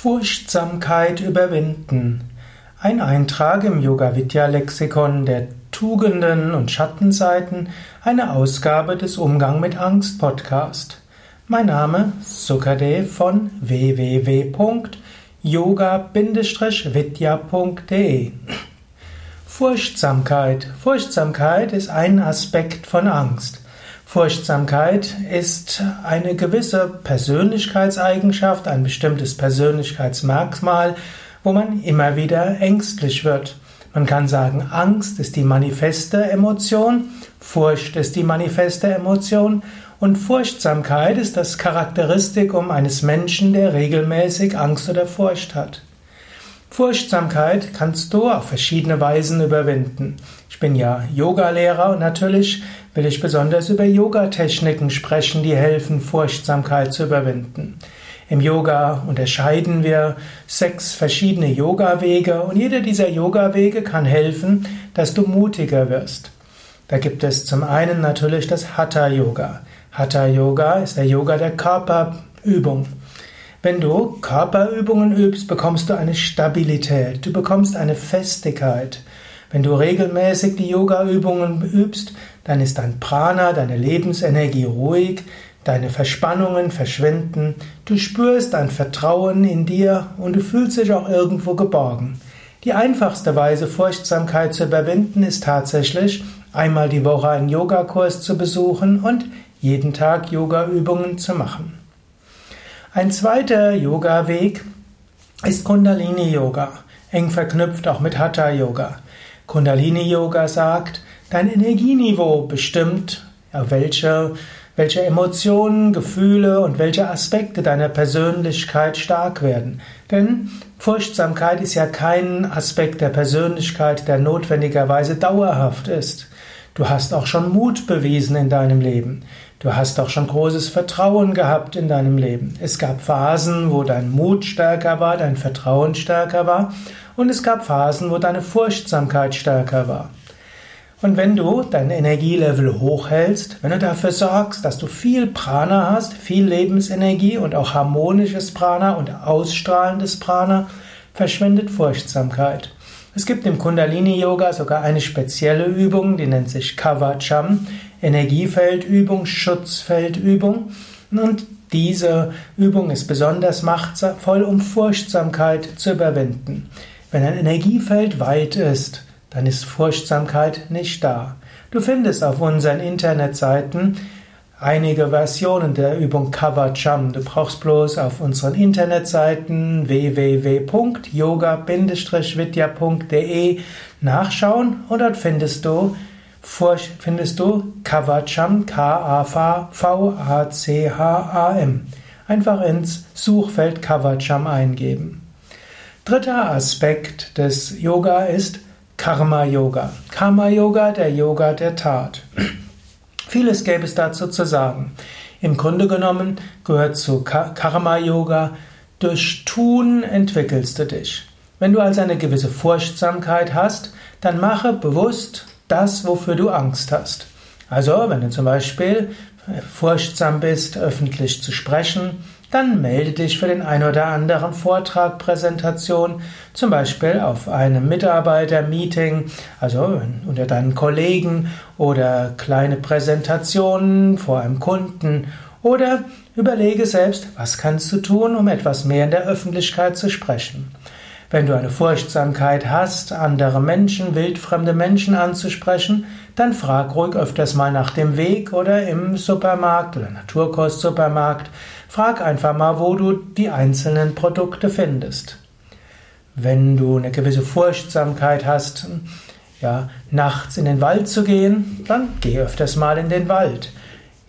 Furchtsamkeit überwinden. Ein Eintrag im Yoga Vidya Lexikon der Tugenden und Schattenseiten, eine Ausgabe des Umgang mit Angst Podcast. Mein Name Sukadev von www.yoga-vidya.de Furchtsamkeit. Furchtsamkeit ist ein Aspekt von Angst. Furchtsamkeit ist eine gewisse Persönlichkeitseigenschaft, ein bestimmtes Persönlichkeitsmerkmal, wo man immer wieder ängstlich wird. Man kann sagen, Angst ist die manifeste Emotion, Furcht ist die manifeste Emotion und Furchtsamkeit ist das Charakteristikum eines Menschen, der regelmäßig Angst oder Furcht hat. Furchtsamkeit kannst du auf verschiedene Weisen überwinden. Ich bin ja Yogalehrer und natürlich will ich besonders über Yoga-Techniken sprechen, die helfen, Furchtsamkeit zu überwinden. Im Yoga unterscheiden wir sechs verschiedene Yoga-Wege und jeder dieser Yoga-Wege kann helfen, dass du mutiger wirst. Da gibt es zum einen natürlich das Hatha-Yoga. Hatha-Yoga ist der Yoga der Körperübung. Wenn du Körperübungen übst, bekommst du eine Stabilität, du bekommst eine Festigkeit. Wenn du regelmäßig die Yoga-Übungen übst, dann ist dein Prana, deine Lebensenergie ruhig, deine Verspannungen verschwinden, du spürst ein Vertrauen in dir und du fühlst dich auch irgendwo geborgen. Die einfachste Weise, Furchtsamkeit zu überwinden, ist tatsächlich, einmal die Woche einen Yogakurs zu besuchen und jeden Tag Yoga-Übungen zu machen. Ein zweiter Yoga-Weg ist Kundalini-Yoga, eng verknüpft auch mit Hatha-Yoga. Kundalini-Yoga sagt, dein Energieniveau bestimmt, welche, welche Emotionen, Gefühle und welche Aspekte deiner Persönlichkeit stark werden. Denn Furchtsamkeit ist ja kein Aspekt der Persönlichkeit, der notwendigerweise dauerhaft ist. Du hast auch schon Mut bewiesen in deinem Leben. Du hast auch schon großes Vertrauen gehabt in deinem Leben. Es gab Phasen, wo dein Mut stärker war, dein Vertrauen stärker war, und es gab Phasen, wo deine Furchtsamkeit stärker war. Und wenn du dein Energielevel hochhältst, wenn du dafür sorgst, dass du viel Prana hast, viel Lebensenergie und auch harmonisches Prana und ausstrahlendes Prana, verschwindet Furchtsamkeit. Es gibt im Kundalini Yoga sogar eine spezielle Übung, die nennt sich Kavacham. Energiefeldübung, Schutzfeldübung. Und diese Übung ist besonders machtvoll, um Furchtsamkeit zu überwinden. Wenn ein Energiefeld weit ist, dann ist Furchtsamkeit nicht da. Du findest auf unseren Internetseiten einige Versionen der Übung Kavacham. Du brauchst bloß auf unseren Internetseiten www.yoga-vidya.de nachschauen und dort findest du findest du Kavacham, K-A-V-A-C-H-A-M. Einfach ins Suchfeld Kavacham eingeben. Dritter Aspekt des Yoga ist Karma Yoga. Karma Yoga, der Yoga der Tat. Vieles gäbe es dazu zu sagen. Im Grunde genommen gehört zu Karma Yoga, durch Tun entwickelst du dich. Wenn du also eine gewisse Furchtsamkeit hast, dann mache bewusst das, wofür du Angst hast. Also, wenn du zum Beispiel furchtsam bist, öffentlich zu sprechen, dann melde dich für den ein oder anderen Vortrag, Präsentation, zum Beispiel auf einem Mitarbeitermeeting, also unter deinen Kollegen oder kleine Präsentationen vor einem Kunden oder überlege selbst, was kannst du tun, um etwas mehr in der Öffentlichkeit zu sprechen. Wenn du eine Furchtsamkeit hast, andere Menschen, wildfremde Menschen anzusprechen, dann frag ruhig öfters mal nach dem Weg oder im Supermarkt oder Naturkostsupermarkt. Frag einfach mal, wo du die einzelnen Produkte findest. Wenn du eine gewisse Furchtsamkeit hast, ja, nachts in den Wald zu gehen, dann geh öfters mal in den Wald.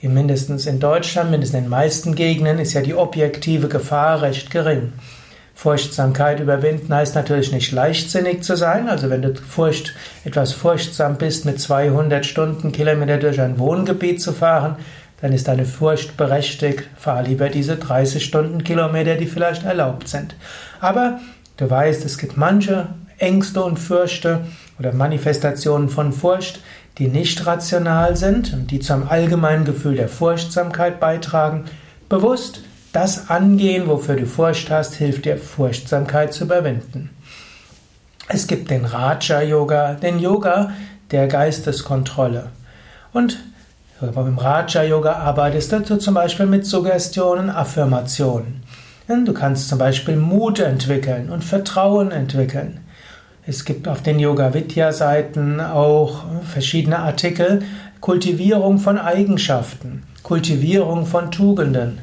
Mindestens in Deutschland, mindestens in den meisten Gegenden ist ja die objektive Gefahr recht gering. Furchtsamkeit überwinden heißt natürlich nicht leichtsinnig zu sein. Also wenn du Furcht, etwas furchtsam bist, mit 200 Stundenkilometer durch ein Wohngebiet zu fahren, dann ist deine Furcht berechtigt. Fahr lieber diese 30 Stundenkilometer, die vielleicht erlaubt sind. Aber du weißt, es gibt manche Ängste und Fürchte oder Manifestationen von Furcht, die nicht rational sind und die zum allgemeinen Gefühl der Furchtsamkeit beitragen. Bewusst das angehen, wofür du Furcht hast, hilft dir Furchtsamkeit zu überwinden. Es gibt den Raja Yoga, den Yoga der Geisteskontrolle. Und beim Raja Yoga arbeitest du zum Beispiel mit Suggestionen, Affirmationen. Du kannst zum Beispiel Mut entwickeln und Vertrauen entwickeln. Es gibt auf den Yoga Vidya Seiten auch verschiedene Artikel, Kultivierung von Eigenschaften, Kultivierung von Tugenden.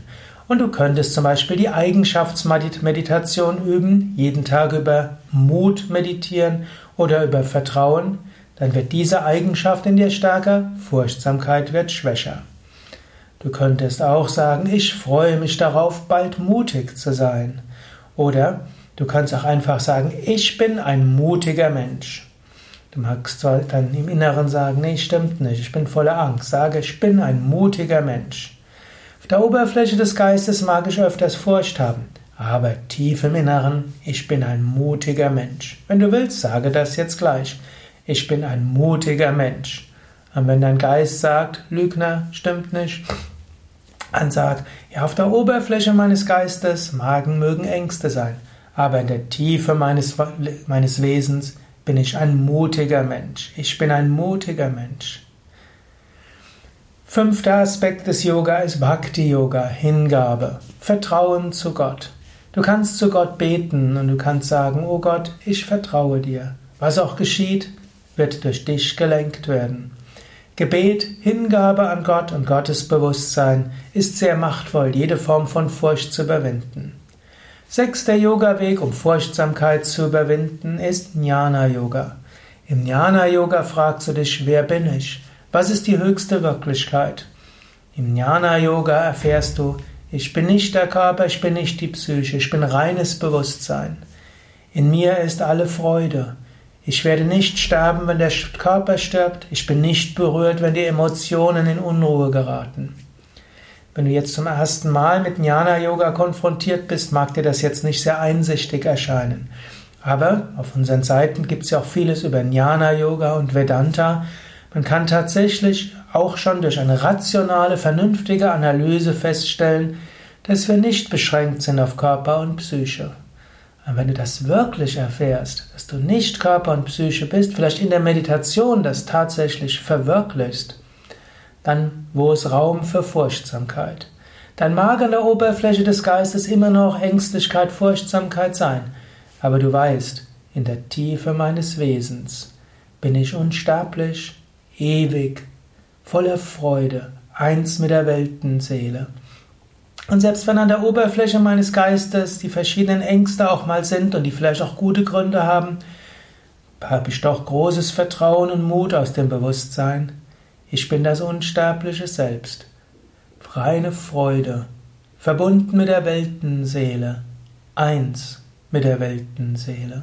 Und du könntest zum Beispiel die Eigenschaftsmeditation üben, jeden Tag über Mut meditieren oder über Vertrauen. Dann wird diese Eigenschaft in dir stärker, Furchtsamkeit wird schwächer. Du könntest auch sagen, ich freue mich darauf, bald mutig zu sein. Oder du kannst auch einfach sagen, ich bin ein mutiger Mensch. Du magst dann im Inneren sagen, nee, stimmt nicht, ich bin voller Angst. Sage, ich bin ein mutiger Mensch. Auf der Oberfläche des Geistes mag ich öfters Furcht haben, aber tief im Inneren, ich bin ein mutiger Mensch. Wenn du willst, sage das jetzt gleich. Ich bin ein mutiger Mensch. Und wenn dein Geist sagt, Lügner, stimmt nicht, dann sag, ja, auf der Oberfläche meines Geistes Magen mögen Ängste sein, aber in der Tiefe meines, meines Wesens bin ich ein mutiger Mensch. Ich bin ein mutiger Mensch. Fünfter Aspekt des Yoga ist Bhakti Yoga, Hingabe, Vertrauen zu Gott. Du kannst zu Gott beten und du kannst sagen, oh Gott, ich vertraue dir. Was auch geschieht, wird durch dich gelenkt werden. Gebet, Hingabe an Gott und Gottesbewusstsein ist sehr machtvoll, jede Form von Furcht zu überwinden. Sechster Yoga-Weg, um Furchtsamkeit zu überwinden, ist Jnana-Yoga. Im Jnana-Yoga fragst du dich, wer bin ich? Was ist die höchste Wirklichkeit? Im Jnana-Yoga erfährst du, ich bin nicht der Körper, ich bin nicht die Psyche, ich bin reines Bewusstsein. In mir ist alle Freude. Ich werde nicht sterben, wenn der Körper stirbt. Ich bin nicht berührt, wenn die Emotionen in Unruhe geraten. Wenn du jetzt zum ersten Mal mit Jnana Yoga konfrontiert bist, mag dir das jetzt nicht sehr einsichtig erscheinen. Aber auf unseren Seiten gibt es ja auch vieles über Jnana Yoga und Vedanta. Man kann tatsächlich auch schon durch eine rationale, vernünftige Analyse feststellen, dass wir nicht beschränkt sind auf Körper und Psyche. Und wenn du das wirklich erfährst, dass du nicht Körper und Psyche bist, vielleicht in der Meditation das tatsächlich verwirklichst, dann wo ist Raum für Furchtsamkeit? Dann mag an der Oberfläche des Geistes immer noch Ängstlichkeit, Furchtsamkeit sein, aber du weißt, in der Tiefe meines Wesens bin ich unsterblich, ewig, voller Freude, eins mit der Weltenseele. Und selbst wenn an der Oberfläche meines Geistes die verschiedenen Ängste auch mal sind und die vielleicht auch gute Gründe haben, habe ich doch großes Vertrauen und Mut aus dem Bewusstsein. Ich bin das unsterbliche Selbst. Reine Freude, verbunden mit der Weltenseele, eins mit der Weltenseele.